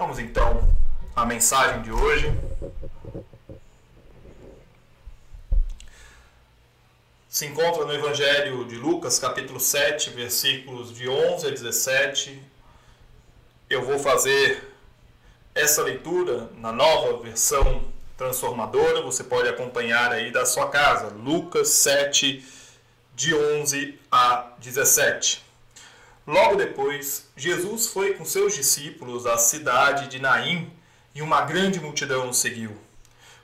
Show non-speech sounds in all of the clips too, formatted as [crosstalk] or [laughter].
Vamos então à mensagem de hoje. Se encontra no Evangelho de Lucas, capítulo 7, versículos de 11 a 17. Eu vou fazer essa leitura na nova versão transformadora, você pode acompanhar aí da sua casa. Lucas 7, de 11 a 17. Logo depois, Jesus foi com seus discípulos à cidade de Naim e uma grande multidão o seguiu.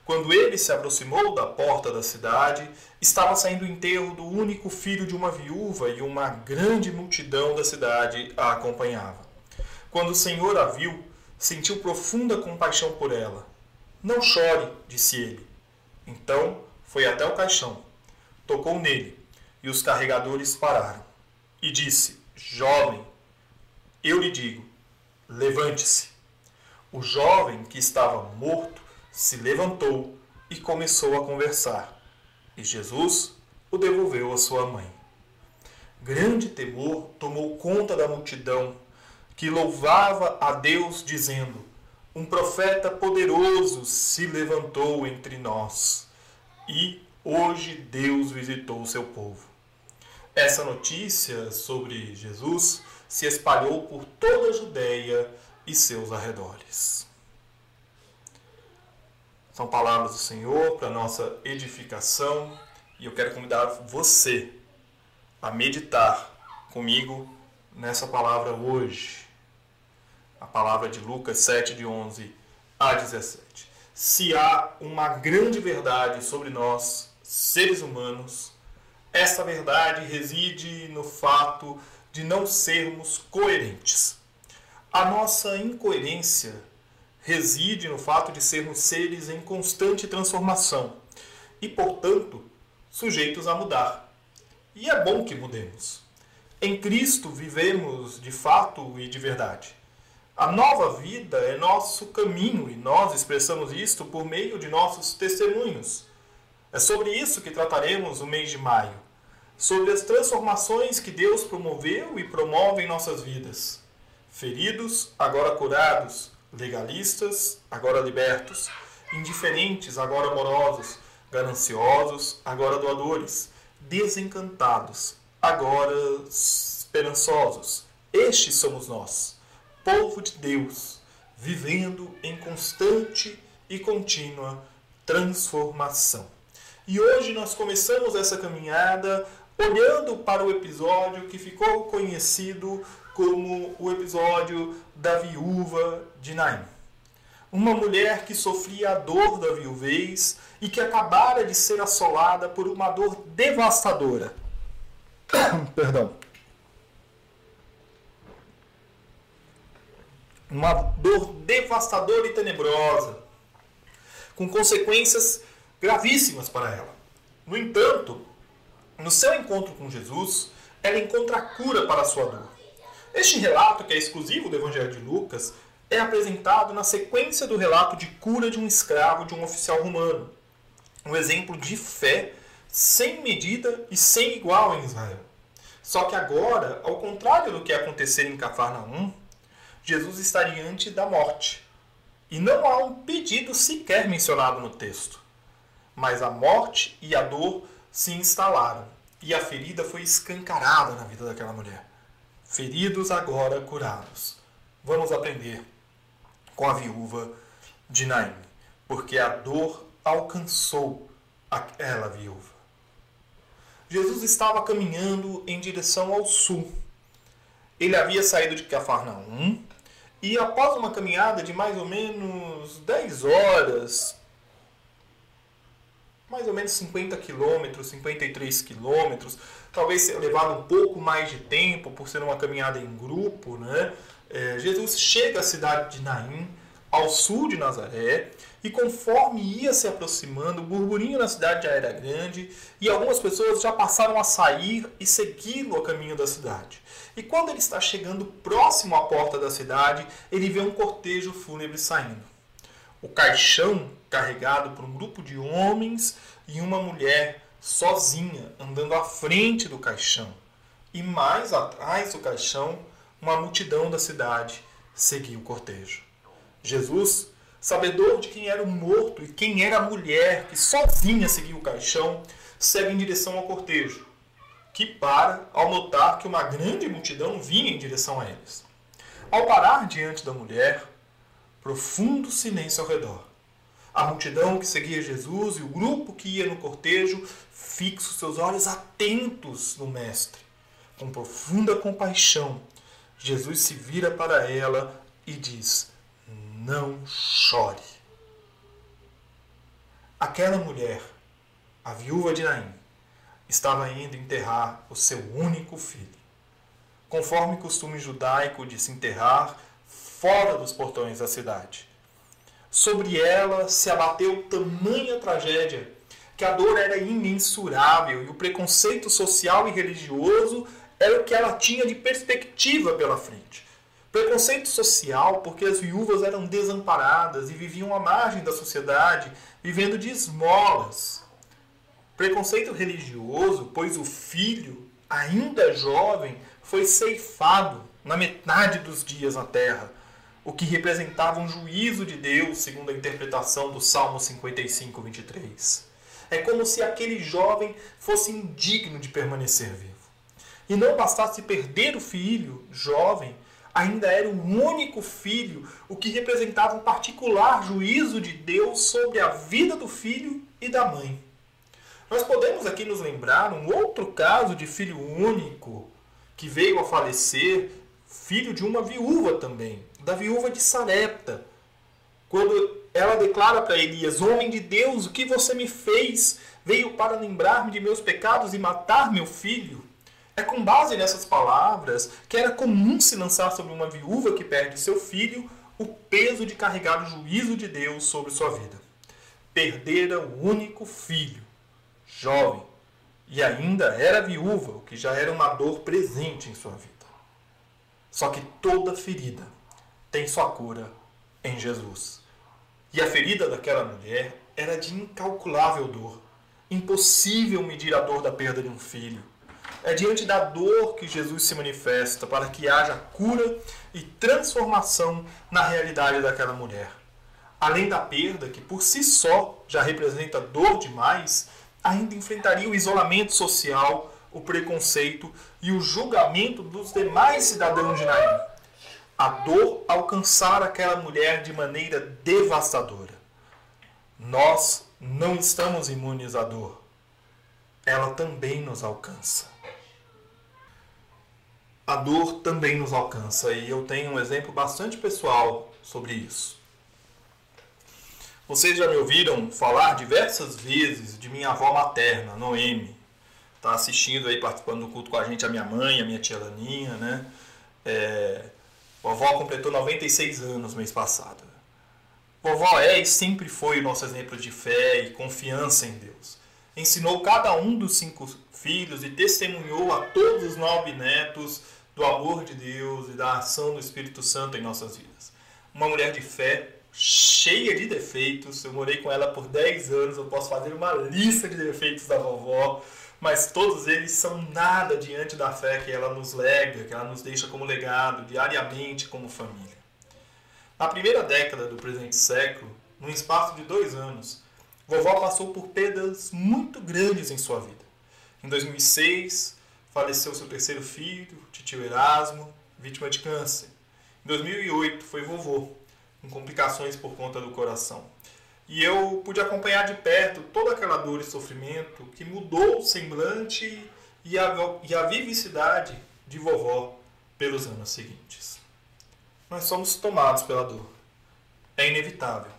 Quando ele se aproximou da porta da cidade, estava saindo o enterro do único filho de uma viúva e uma grande multidão da cidade a acompanhava. Quando o Senhor a viu, sentiu profunda compaixão por ela. Não chore, disse ele. Então foi até o caixão, tocou nele, e os carregadores pararam. E disse: Jovem, eu lhe digo, levante-se. O jovem que estava morto se levantou e começou a conversar. E Jesus o devolveu à sua mãe. Grande temor tomou conta da multidão, que louvava a Deus, dizendo: Um profeta poderoso se levantou entre nós. E hoje Deus visitou o seu povo. Essa notícia sobre Jesus se espalhou por toda a Judéia e seus arredores. São palavras do Senhor para nossa edificação e eu quero convidar você a meditar comigo nessa palavra hoje. A palavra de Lucas 7, de 11 a 17. Se há uma grande verdade sobre nós, seres humanos, essa verdade reside no fato de não sermos coerentes. A nossa incoerência reside no fato de sermos seres em constante transformação e, portanto, sujeitos a mudar. E é bom que mudemos. Em Cristo vivemos de fato e de verdade. A nova vida é nosso caminho e nós expressamos isto por meio de nossos testemunhos. É sobre isso que trataremos o mês de maio, sobre as transformações que Deus promoveu e promove em nossas vidas. Feridos, agora curados, legalistas, agora libertos, indiferentes, agora amorosos, gananciosos, agora doadores, desencantados, agora esperançosos. Estes somos nós, povo de Deus, vivendo em constante e contínua transformação. E hoje nós começamos essa caminhada olhando para o episódio que ficou conhecido como o episódio da viúva de Naim. Uma mulher que sofria a dor da viuvez e que acabara de ser assolada por uma dor devastadora. [coughs] Perdão. Uma dor devastadora e tenebrosa, com consequências gravíssimas para ela. No entanto, no seu encontro com Jesus, ela encontra a cura para a sua dor. Este relato, que é exclusivo do Evangelho de Lucas, é apresentado na sequência do relato de cura de um escravo de um oficial romano. Um exemplo de fé sem medida e sem igual em Israel. Só que agora, ao contrário do que ia acontecer em Cafarnaum, Jesus está diante da morte. E não há um pedido sequer mencionado no texto mas a morte e a dor se instalaram e a ferida foi escancarada na vida daquela mulher. Feridos agora curados. Vamos aprender com a viúva de Naim, porque a dor alcançou aquela viúva. Jesus estava caminhando em direção ao sul. Ele havia saído de Cafarnaum e, após uma caminhada de mais ou menos 10 horas, mais ou menos 50 quilômetros, 53 quilômetros, talvez levado um pouco mais de tempo por ser uma caminhada em grupo, né? É, Jesus chega à cidade de Naim, ao sul de Nazaré, e conforme ia se aproximando, o burburinho na cidade já era grande, e algumas pessoas já passaram a sair e segui-lo a caminho da cidade. E quando ele está chegando próximo à porta da cidade, ele vê um cortejo fúnebre saindo. O caixão carregado por um grupo de homens e uma mulher sozinha andando à frente do caixão. E mais atrás do caixão, uma multidão da cidade seguia o cortejo. Jesus, sabedor de quem era o morto e quem era a mulher que sozinha seguia o caixão, segue em direção ao cortejo, que para ao notar que uma grande multidão vinha em direção a eles. Ao parar diante da mulher, profundo silêncio ao redor. A multidão que seguia Jesus e o grupo que ia no cortejo fixam seus olhos atentos no Mestre. Com profunda compaixão, Jesus se vira para ela e diz: Não chore. Aquela mulher, a viúva de Naim, estava indo enterrar o seu único filho. Conforme costume judaico de se enterrar fora dos portões da cidade. Sobre ela se abateu tamanha tragédia que a dor era imensurável e o preconceito social e religioso era o que ela tinha de perspectiva pela frente. Preconceito social porque as viúvas eram desamparadas e viviam à margem da sociedade, vivendo de esmolas. Preconceito religioso, pois o filho, ainda jovem, foi ceifado na metade dos dias na terra, o que representava um juízo de Deus, segundo a interpretação do Salmo 55, 23. É como se aquele jovem fosse indigno de permanecer vivo. E não bastasse perder o filho jovem, ainda era o único filho, o que representava um particular juízo de Deus sobre a vida do filho e da mãe. Nós podemos aqui nos lembrar um outro caso de filho único que veio a falecer, filho de uma viúva também, da viúva de Sarepta. Quando ela declara para Elias: Homem de Deus, o que você me fez? Veio para lembrar-me de meus pecados e matar meu filho. É com base nessas palavras que era comum se lançar sobre uma viúva que perde seu filho o peso de carregar o juízo de Deus sobre sua vida. Perdera o único filho, jovem, e ainda era viúva, o que já era uma dor presente em sua vida. Só que toda ferida tem sua cura em Jesus. E a ferida daquela mulher era de incalculável dor. Impossível medir a dor da perda de um filho. É diante da dor que Jesus se manifesta para que haja cura e transformação na realidade daquela mulher. Além da perda, que por si só já representa dor demais, ainda enfrentaria o isolamento social, o preconceito e o julgamento dos demais cidadãos de Naim a dor alcançar aquela mulher de maneira devastadora. Nós não estamos imunes à dor. Ela também nos alcança. A dor também nos alcança e eu tenho um exemplo bastante pessoal sobre isso. Vocês já me ouviram falar diversas vezes de minha avó materna, Noemi. Está assistindo aí, participando do culto com a gente, a minha mãe, a minha tia Laninha, né? É, Vovó completou 96 anos mês passado. Vovó é e sempre foi o nosso exemplo de fé e confiança em Deus. Ensinou cada um dos cinco filhos e testemunhou a todos os nove netos do amor de Deus e da ação do Espírito Santo em nossas vidas. Uma mulher de fé, cheia de defeitos. Eu morei com ela por 10 anos, eu posso fazer uma lista de defeitos da vovó mas todos eles são nada diante da fé que ela nos lega, que ela nos deixa como legado diariamente como família. Na primeira década do presente século, num espaço de dois anos, vovó passou por perdas muito grandes em sua vida. Em 2006, faleceu seu terceiro filho, tio Erasmo, vítima de câncer. Em 2008, foi vovô, com complicações por conta do coração. E eu pude acompanhar de perto toda aquela dor e sofrimento que mudou o semblante e a, e a vivacidade de vovó pelos anos seguintes. Nós somos tomados pela dor. É inevitável.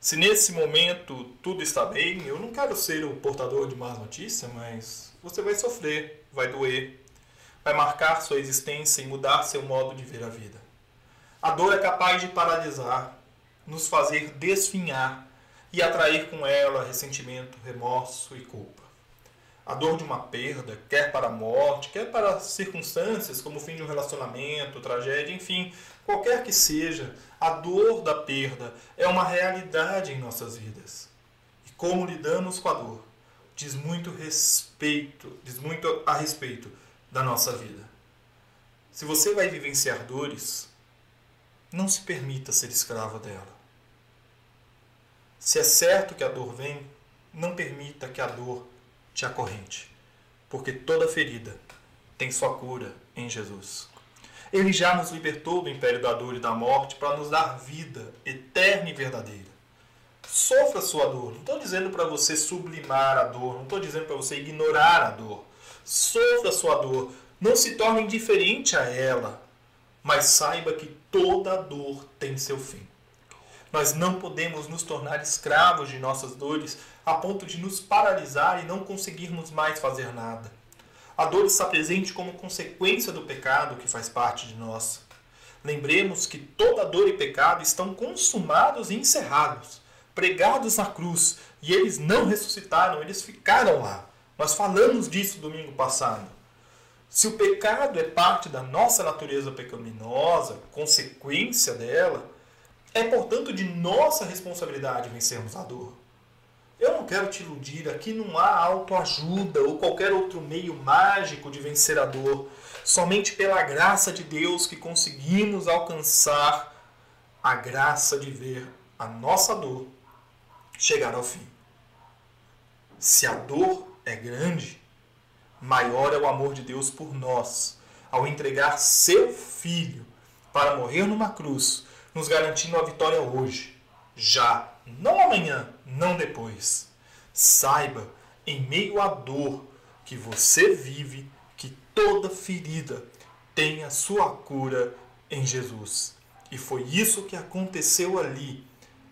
Se nesse momento tudo está bem, eu não quero ser o portador de más notícias, mas você vai sofrer, vai doer, vai marcar sua existência e mudar seu modo de ver a vida. A dor é capaz de paralisar, nos fazer desfinhar e atrair com ela ressentimento, remorso e culpa. A dor de uma perda, quer para a morte, quer para circunstâncias como o fim de um relacionamento, tragédia, enfim, qualquer que seja, a dor da perda é uma realidade em nossas vidas. E como lidamos com a dor diz muito respeito, diz muito a respeito da nossa vida. Se você vai vivenciar dores, não se permita ser escravo dela. Se é certo que a dor vem, não permita que a dor te acorrente, porque toda ferida tem sua cura em Jesus. Ele já nos libertou do império da dor e da morte para nos dar vida eterna e verdadeira. Sofra sua dor. Não estou dizendo para você sublimar a dor, não estou dizendo para você ignorar a dor. Sofra sua dor. Não se torne indiferente a ela, mas saiba que toda dor tem seu fim. Nós não podemos nos tornar escravos de nossas dores a ponto de nos paralisar e não conseguirmos mais fazer nada. A dor está presente como consequência do pecado que faz parte de nós. Lembremos que toda dor e pecado estão consumados e encerrados, pregados na cruz, e eles não ressuscitaram, eles ficaram lá. Nós falamos disso domingo passado. Se o pecado é parte da nossa natureza pecaminosa, consequência dela, é portanto de nossa responsabilidade vencermos a dor. Eu não quero te iludir, aqui não há autoajuda ou qualquer outro meio mágico de vencer a dor. Somente pela graça de Deus que conseguimos alcançar a graça de ver a nossa dor chegar ao fim. Se a dor é grande, maior é o amor de Deus por nós, ao entregar seu filho para morrer numa cruz, nos garantindo a vitória hoje, já não amanhã, não depois. Saiba, em meio à dor que você vive, que toda ferida tem a sua cura em Jesus. E foi isso que aconteceu ali,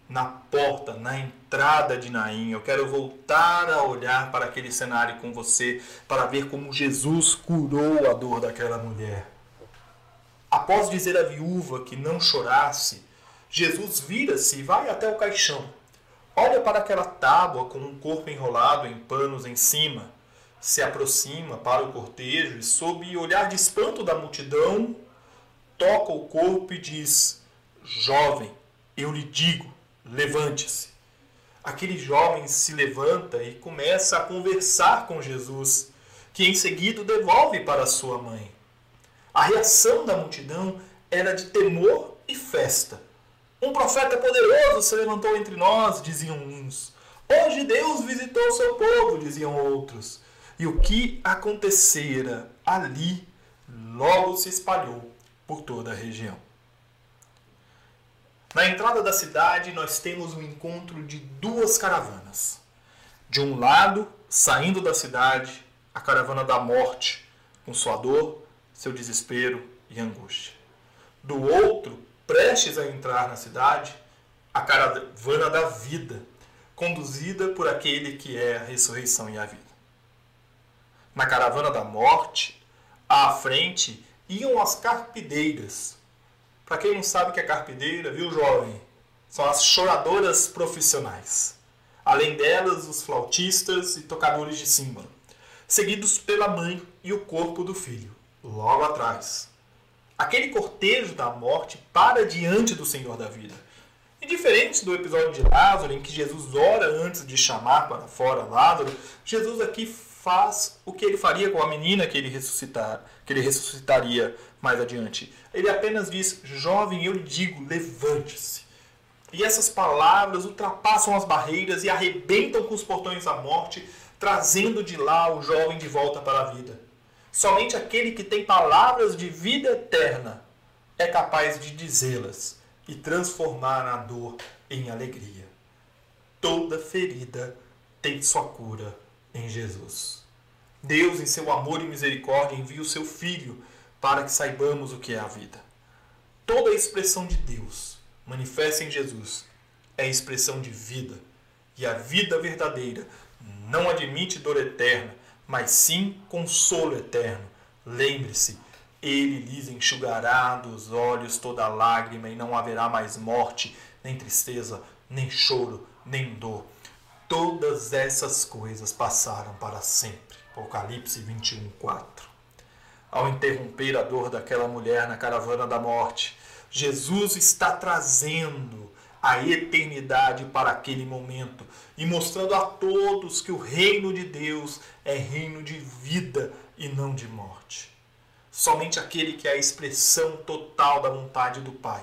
na porta, na entrada de Naim. Eu quero voltar a olhar para aquele cenário com você, para ver como Jesus curou a dor daquela mulher. Após dizer à viúva que não chorasse, Jesus vira-se e vai até o caixão. Olha para aquela tábua com um corpo enrolado em panos em cima. Se aproxima para o cortejo e, sob olhar de espanto da multidão, toca o corpo e diz: Jovem, eu lhe digo, levante-se. Aquele jovem se levanta e começa a conversar com Jesus, que em seguida devolve para sua mãe. A reação da multidão era de temor e festa um profeta poderoso se levantou entre nós, diziam uns. Hoje Deus visitou o seu povo, diziam outros. E o que acontecera ali logo se espalhou por toda a região. Na entrada da cidade, nós temos o um encontro de duas caravanas. De um lado, saindo da cidade, a caravana da morte, com sua dor, seu desespero e angústia. Do outro, prestes a entrar na cidade, a caravana da vida, conduzida por aquele que é a ressurreição e a vida. Na caravana da morte, à frente iam as carpideiras. Para quem não sabe o que é carpideira, viu, jovem? São as choradoras profissionais. Além delas, os flautistas e tocadores de símbolo, seguidos pela mãe e o corpo do filho, logo atrás aquele cortejo da morte para diante do Senhor da vida. E diferente do episódio de Lázaro, em que Jesus ora antes de chamar para fora Lázaro, Jesus aqui faz o que ele faria com a menina que ele, ressuscitar, que ele ressuscitaria mais adiante. Ele apenas diz: Jovem, eu lhe digo, levante-se. E essas palavras ultrapassam as barreiras e arrebentam com os portões da morte, trazendo de lá o jovem de volta para a vida. Somente aquele que tem palavras de vida eterna é capaz de dizê-las e transformar a dor em alegria. Toda ferida tem sua cura em Jesus. Deus, em seu amor e misericórdia, envia o seu Filho para que saibamos o que é a vida. Toda a expressão de Deus manifesta em Jesus é expressão de vida. E a vida verdadeira não admite dor eterna, mas sim consolo eterno. Lembre-se, ele lhes enxugará dos olhos toda lágrima e não haverá mais morte, nem tristeza, nem choro, nem dor. Todas essas coisas passaram para sempre. Apocalipse 21, 4. Ao interromper a dor daquela mulher na caravana da morte, Jesus está trazendo a eternidade para aquele momento e mostrando a todos que o reino de Deus é reino de vida e não de morte. Somente aquele que é a expressão total da vontade do Pai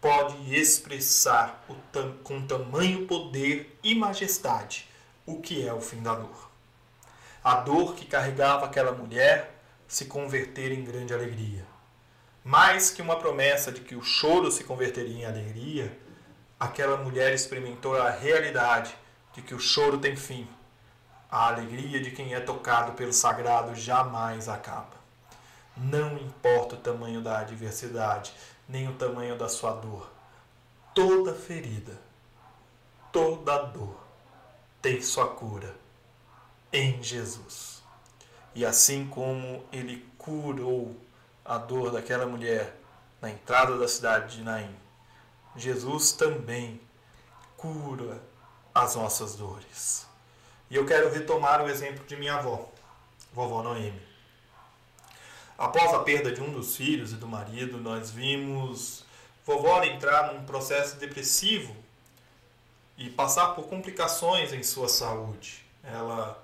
pode expressar tam com tamanho poder e majestade o que é o fim da dor. A dor que carregava aquela mulher se converter em grande alegria. Mais que uma promessa de que o choro se converteria em alegria, aquela mulher experimentou a realidade de que o choro tem fim. A alegria de quem é tocado pelo sagrado jamais acaba. Não importa o tamanho da adversidade, nem o tamanho da sua dor. Toda ferida, toda dor tem sua cura em Jesus. E assim como ele curou a dor daquela mulher na entrada da cidade de Naim, Jesus também cura as nossas dores. E eu quero retomar o exemplo de minha avó, vovó Noemi. Após a perda de um dos filhos e do marido, nós vimos vovó entrar num processo depressivo e passar por complicações em sua saúde. Ela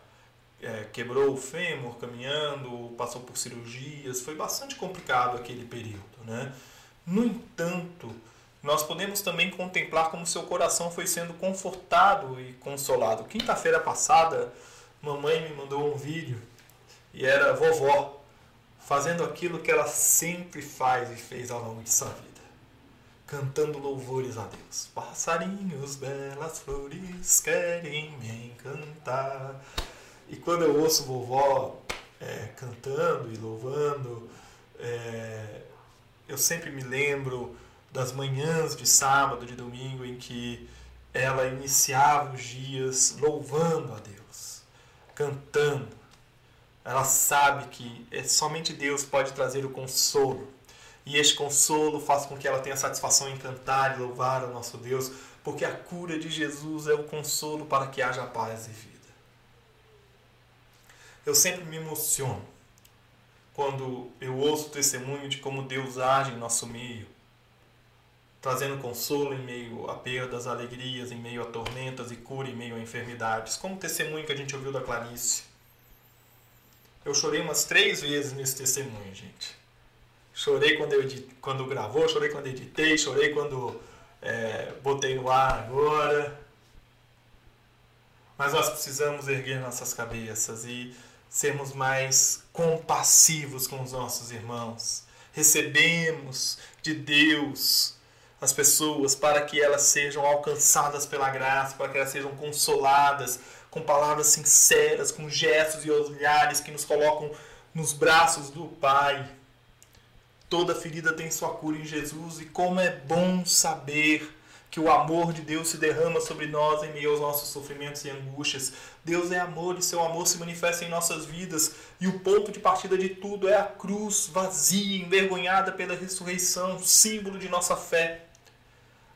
é, quebrou o fêmur caminhando, passou por cirurgias, foi bastante complicado aquele período. Né? No entanto, nós podemos também contemplar como seu coração foi sendo confortado e consolado. Quinta-feira passada, mamãe me mandou um vídeo e era vovó fazendo aquilo que ela sempre faz e fez ao longo de sua vida, cantando louvores a Deus. Passarinhos, belas flores querem me encantar. E quando eu ouço vovó é, cantando e louvando, é, eu sempre me lembro das manhãs de sábado, de domingo, em que ela iniciava os dias louvando a Deus, cantando, ela sabe que é somente Deus pode trazer o consolo. E este consolo faz com que ela tenha satisfação em cantar e louvar o nosso Deus, porque a cura de Jesus é o consolo para que haja paz e vida. Eu sempre me emociono quando eu ouço o testemunho de como Deus age em nosso meio, trazendo consolo em meio a perdas, alegrias, em meio a tormentas e cura em meio a enfermidades, como o testemunho que a gente ouviu da Clarice eu chorei umas três vezes nesse testemunho, gente. Chorei quando, eu, quando gravou, chorei quando editei, chorei quando é, botei no ar agora. Mas nós precisamos erguer nossas cabeças e sermos mais compassivos com os nossos irmãos. Recebemos de Deus as pessoas para que elas sejam alcançadas pela graça, para que elas sejam consoladas, com palavras sinceras, com gestos e olhares que nos colocam nos braços do Pai. Toda ferida tem sua cura em Jesus e como é bom saber que o amor de Deus se derrama sobre nós em meio aos nossos sofrimentos e angústias. Deus é amor e seu amor se manifesta em nossas vidas. E o ponto de partida de tudo é a cruz vazia, envergonhada pela ressurreição, símbolo de nossa fé.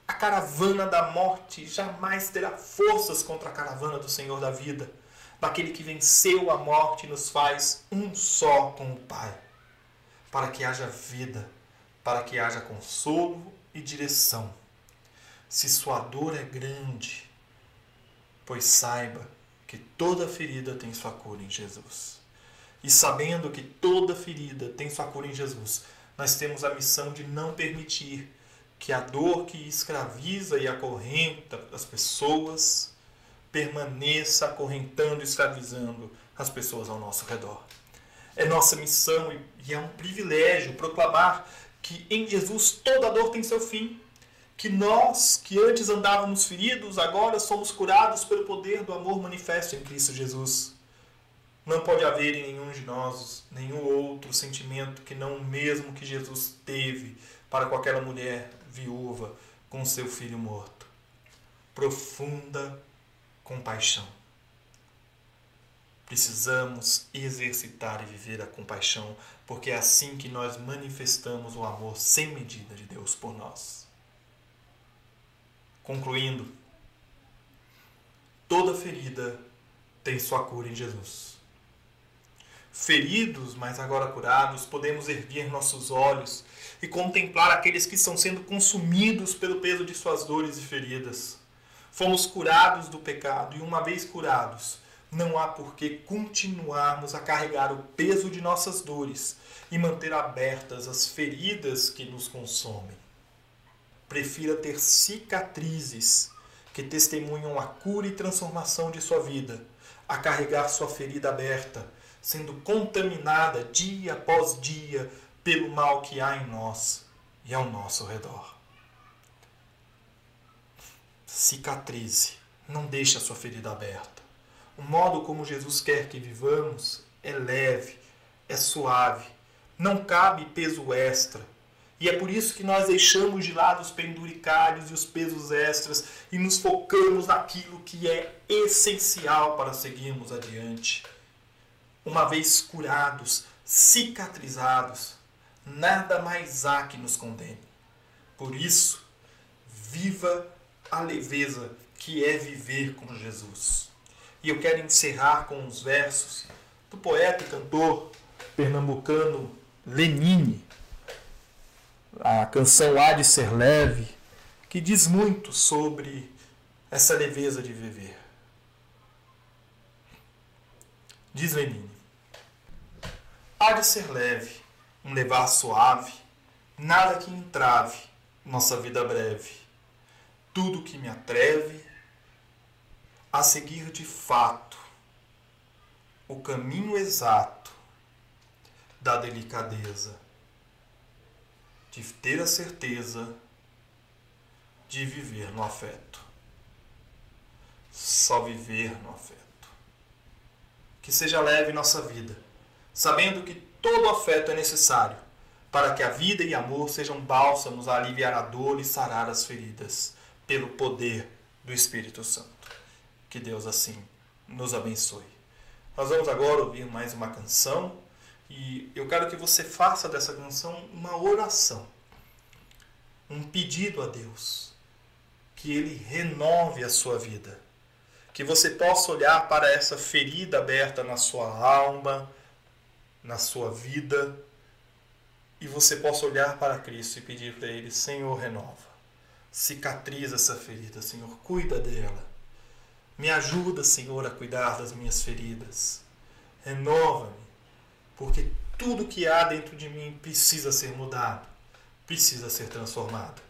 A caravana da morte jamais terá forças contra a caravana do Senhor da vida, daquele que venceu a morte e nos faz um só com o Pai, para que haja vida, para que haja consolo e direção. Se sua dor é grande, pois saiba que toda ferida tem sua cura em Jesus. E sabendo que toda ferida tem sua cura em Jesus, nós temos a missão de não permitir que a dor que escraviza e acorrenta as pessoas permaneça acorrentando e escravizando as pessoas ao nosso redor. É nossa missão e é um privilégio proclamar que em Jesus toda dor tem seu fim. Que nós, que antes andávamos feridos, agora somos curados pelo poder do amor manifesto em Cristo Jesus. Não pode haver em nenhum de nós nenhum outro sentimento que não o mesmo que Jesus teve para com aquela mulher viúva com seu filho morto. Profunda compaixão. Precisamos exercitar e viver a compaixão, porque é assim que nós manifestamos o amor sem medida de Deus por nós. Concluindo, toda ferida tem sua cura em Jesus. Feridos, mas agora curados, podemos erguer nossos olhos e contemplar aqueles que estão sendo consumidos pelo peso de suas dores e feridas. Fomos curados do pecado e, uma vez curados, não há por que continuarmos a carregar o peso de nossas dores e manter abertas as feridas que nos consomem. Prefira ter cicatrizes que testemunham a cura e transformação de sua vida, a carregar sua ferida aberta, sendo contaminada dia após dia pelo mal que há em nós e ao nosso redor. Cicatrize, não deixe a sua ferida aberta. O modo como Jesus quer que vivamos é leve, é suave, não cabe peso extra. E é por isso que nós deixamos de lado os penduricários e os pesos extras e nos focamos naquilo que é essencial para seguirmos adiante. Uma vez curados, cicatrizados, nada mais há que nos condene. Por isso, viva a leveza que é viver com Jesus. E eu quero encerrar com os versos do poeta e cantor pernambucano Lenine, a canção Há de Ser Leve, que diz muito sobre essa leveza de viver. Diz Lenine: Há de ser leve, um levar suave, nada que entrave nossa vida breve, tudo que me atreve a seguir de fato o caminho exato da delicadeza, de ter a certeza de viver no afeto. Só viver no afeto. Que seja leve nossa vida, sabendo que todo afeto é necessário para que a vida e amor sejam bálsamos a aliviar a dor e sarar as feridas, pelo poder do Espírito Santo. Que Deus assim nos abençoe. Nós vamos agora ouvir mais uma canção e eu quero que você faça dessa canção uma oração, um pedido a Deus, que Ele renove a sua vida, que você possa olhar para essa ferida aberta na sua alma, na sua vida, e você possa olhar para Cristo e pedir para Ele: Senhor, renova, cicatriza essa ferida, Senhor, cuida dela. Me ajuda, Senhor, a cuidar das minhas feridas. Renova-me, porque tudo que há dentro de mim precisa ser mudado, precisa ser transformado.